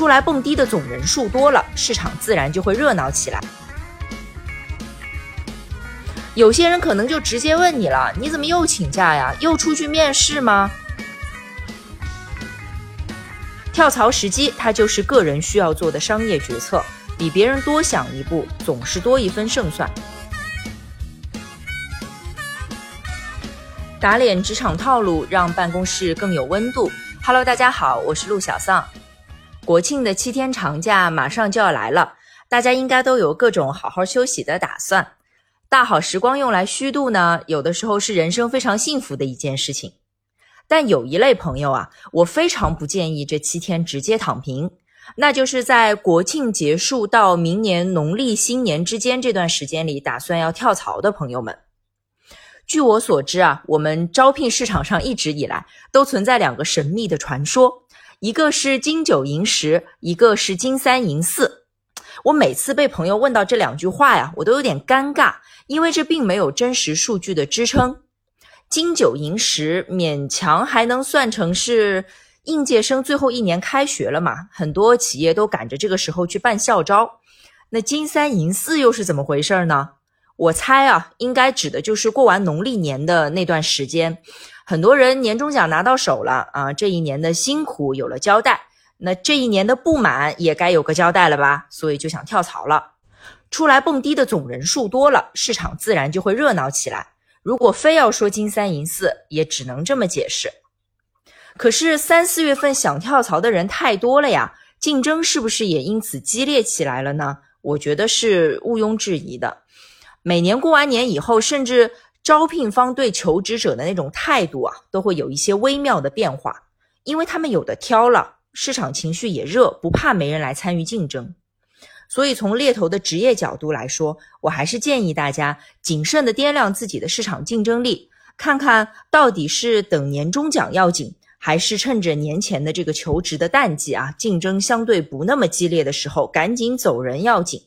出来蹦迪的总人数多了，市场自然就会热闹起来。有些人可能就直接问你了：“你怎么又请假呀？又出去面试吗？”跳槽时机，它就是个人需要做的商业决策，比别人多想一步，总是多一分胜算。打脸职场套路，让办公室更有温度。Hello，大家好，我是陆小丧。国庆的七天长假马上就要来了，大家应该都有各种好好休息的打算。大好时光用来虚度呢，有的时候是人生非常幸福的一件事情。但有一类朋友啊，我非常不建议这七天直接躺平，那就是在国庆结束到明年农历新年之间这段时间里，打算要跳槽的朋友们。据我所知啊，我们招聘市场上一直以来都存在两个神秘的传说，一个是金九银十，一个是金三银四。我每次被朋友问到这两句话呀，我都有点尴尬。因为这并没有真实数据的支撑，金九银十勉强还能算成是应届生最后一年开学了嘛？很多企业都赶着这个时候去办校招。那金三银四又是怎么回事呢？我猜啊，应该指的就是过完农历年的那段时间，很多人年终奖拿到手了啊，这一年的辛苦有了交代，那这一年的不满也该有个交代了吧？所以就想跳槽了。出来蹦迪的总人数多了，市场自然就会热闹起来。如果非要说金三银四，也只能这么解释。可是三四月份想跳槽的人太多了呀，竞争是不是也因此激烈起来了呢？我觉得是毋庸置疑的。每年过完年以后，甚至招聘方对求职者的那种态度啊，都会有一些微妙的变化，因为他们有的挑了，市场情绪也热，不怕没人来参与竞争。所以，从猎头的职业角度来说，我还是建议大家谨慎的掂量自己的市场竞争力，看看到底是等年终奖要紧，还是趁着年前的这个求职的淡季啊，竞争相对不那么激烈的时候，赶紧走人要紧。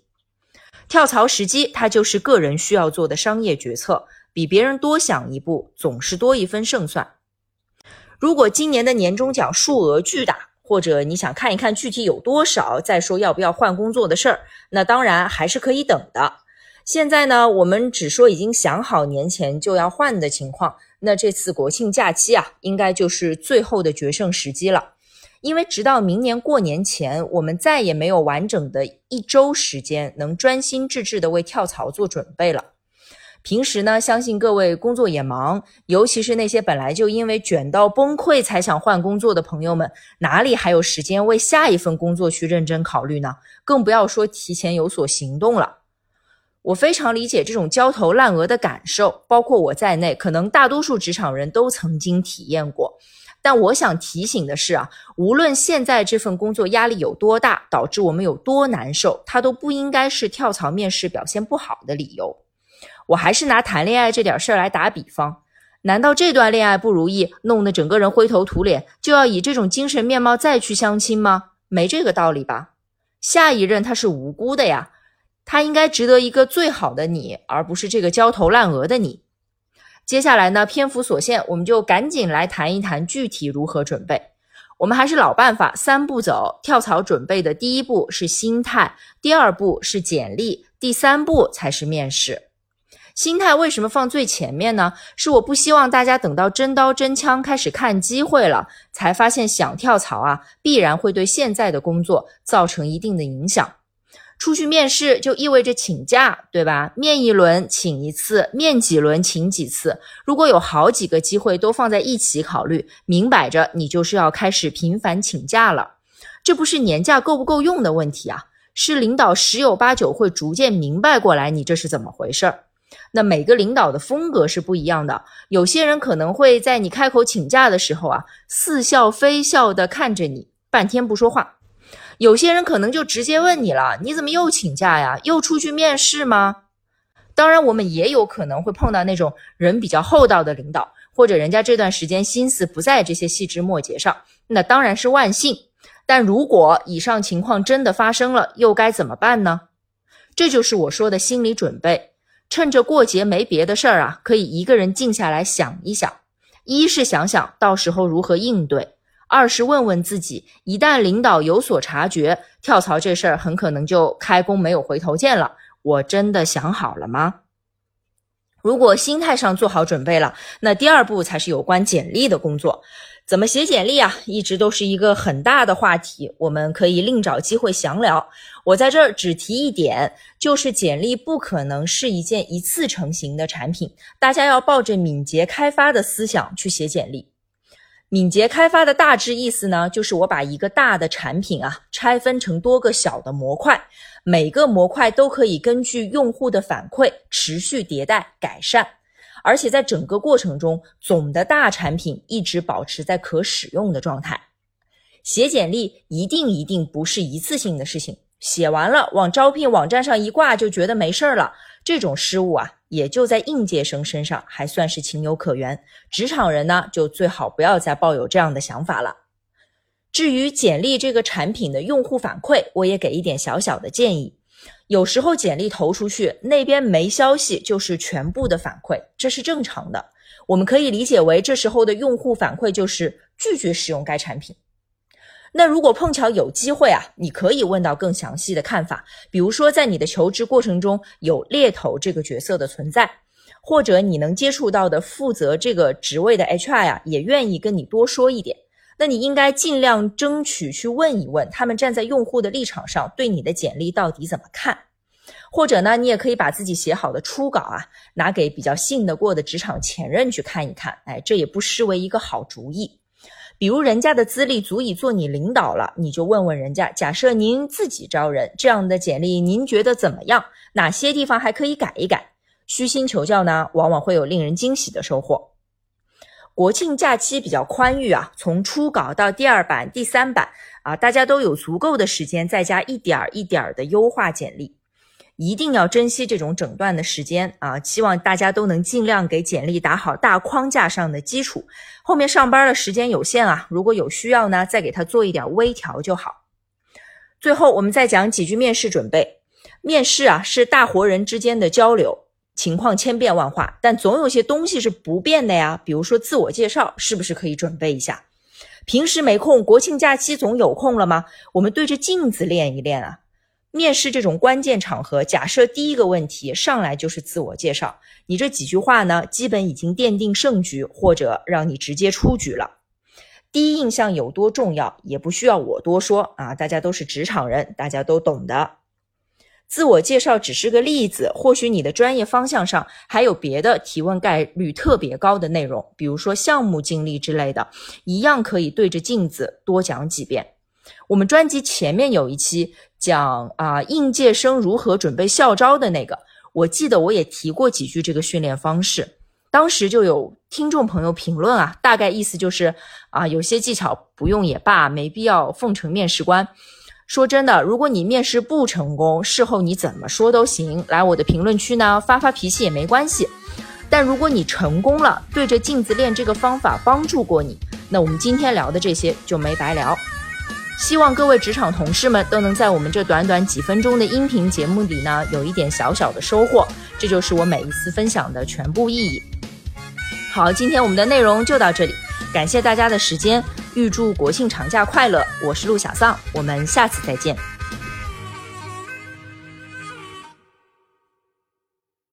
跳槽时机，它就是个人需要做的商业决策，比别人多想一步，总是多一分胜算。如果今年的年终奖数额巨大，或者你想看一看具体有多少，再说要不要换工作的事儿，那当然还是可以等的。现在呢，我们只说已经想好年前就要换的情况，那这次国庆假期啊，应该就是最后的决胜时机了。因为直到明年过年前，我们再也没有完整的一周时间能专心致志的为跳槽做准备了。平时呢，相信各位工作也忙，尤其是那些本来就因为卷到崩溃才想换工作的朋友们，哪里还有时间为下一份工作去认真考虑呢？更不要说提前有所行动了。我非常理解这种焦头烂额的感受，包括我在内，可能大多数职场人都曾经体验过。但我想提醒的是啊，无论现在这份工作压力有多大，导致我们有多难受，它都不应该是跳槽面试表现不好的理由。我还是拿谈恋爱这点事儿来打比方，难道这段恋爱不如意，弄得整个人灰头土脸，就要以这种精神面貌再去相亲吗？没这个道理吧？下一任他是无辜的呀，他应该值得一个最好的你，而不是这个焦头烂额的你。接下来呢，篇幅所限，我们就赶紧来谈一谈具体如何准备。我们还是老办法，三步走，跳槽准备的第一步是心态，第二步是简历，第三步才是面试。心态为什么放最前面呢？是我不希望大家等到真刀真枪开始看机会了，才发现想跳槽啊，必然会对现在的工作造成一定的影响。出去面试就意味着请假，对吧？面一轮请一次，面几轮请几次。如果有好几个机会都放在一起考虑，明摆着你就是要开始频繁请假了。这不是年假够不够用的问题啊，是领导十有八九会逐渐明白过来你这是怎么回事儿。那每个领导的风格是不一样的，有些人可能会在你开口请假的时候啊，似笑非笑的看着你，半天不说话；有些人可能就直接问你了：“你怎么又请假呀？又出去面试吗？”当然，我们也有可能会碰到那种人比较厚道的领导，或者人家这段时间心思不在这些细枝末节上，那当然是万幸。但如果以上情况真的发生了，又该怎么办呢？这就是我说的心理准备。趁着过节没别的事儿啊，可以一个人静下来想一想，一是想想到时候如何应对，二是问问自己，一旦领导有所察觉，跳槽这事儿很可能就开弓没有回头箭了。我真的想好了吗？如果心态上做好准备了，那第二步才是有关简历的工作。怎么写简历啊？一直都是一个很大的话题，我们可以另找机会详聊。我在这儿只提一点，就是简历不可能是一件一次成型的产品，大家要抱着敏捷开发的思想去写简历。敏捷开发的大致意思呢，就是我把一个大的产品啊拆分成多个小的模块，每个模块都可以根据用户的反馈持续迭代改善。而且在整个过程中，总的大产品一直保持在可使用的状态。写简历一定一定不是一次性的事情，写完了往招聘网站上一挂就觉得没事儿了，这种失误啊，也就在应届生身上还算是情有可原。职场人呢，就最好不要再抱有这样的想法了。至于简历这个产品的用户反馈，我也给一点小小的建议。有时候简历投出去，那边没消息，就是全部的反馈，这是正常的。我们可以理解为这时候的用户反馈就是拒绝使用该产品。那如果碰巧有机会啊，你可以问到更详细的看法，比如说在你的求职过程中有猎头这个角色的存在，或者你能接触到的负责这个职位的 HR 呀，也愿意跟你多说一点。那你应该尽量争取去问一问，他们站在用户的立场上对你的简历到底怎么看，或者呢，你也可以把自己写好的初稿啊，拿给比较信得过的职场前任去看一看，哎，这也不失为一个好主意。比如人家的资历足以做你领导了，你就问问人家，假设您自己招人，这样的简历您觉得怎么样？哪些地方还可以改一改？虚心求教呢，往往会有令人惊喜的收获。国庆假期比较宽裕啊，从初稿到第二版、第三版啊，大家都有足够的时间，再加一点儿一点儿的优化简历，一定要珍惜这种整段的时间啊！希望大家都能尽量给简历打好大框架上的基础，后面上班的时间有限啊，如果有需要呢，再给他做一点微调就好。最后，我们再讲几句面试准备。面试啊，是大活人之间的交流。情况千变万化，但总有些东西是不变的呀。比如说自我介绍，是不是可以准备一下？平时没空，国庆假期总有空了吗？我们对着镜子练一练啊。面试这种关键场合，假设第一个问题上来就是自我介绍，你这几句话呢，基本已经奠定胜局，或者让你直接出局了。第一印象有多重要，也不需要我多说啊，大家都是职场人，大家都懂的。自我介绍只是个例子，或许你的专业方向上还有别的提问概率特别高的内容，比如说项目经历之类的，一样可以对着镜子多讲几遍。我们专辑前面有一期讲啊应届生如何准备校招的那个，我记得我也提过几句这个训练方式，当时就有听众朋友评论啊，大概意思就是啊有些技巧不用也罢，没必要奉承面试官。说真的，如果你面试不成功，事后你怎么说都行，来我的评论区呢发发脾气也没关系。但如果你成功了，对着镜子练这个方法帮助过你，那我们今天聊的这些就没白聊。希望各位职场同事们都能在我们这短短几分钟的音频节目里呢，有一点小小的收获，这就是我每一次分享的全部意义。好，今天我们的内容就到这里，感谢大家的时间。预祝国庆长假快乐！我是陆小丧，我们下次再见。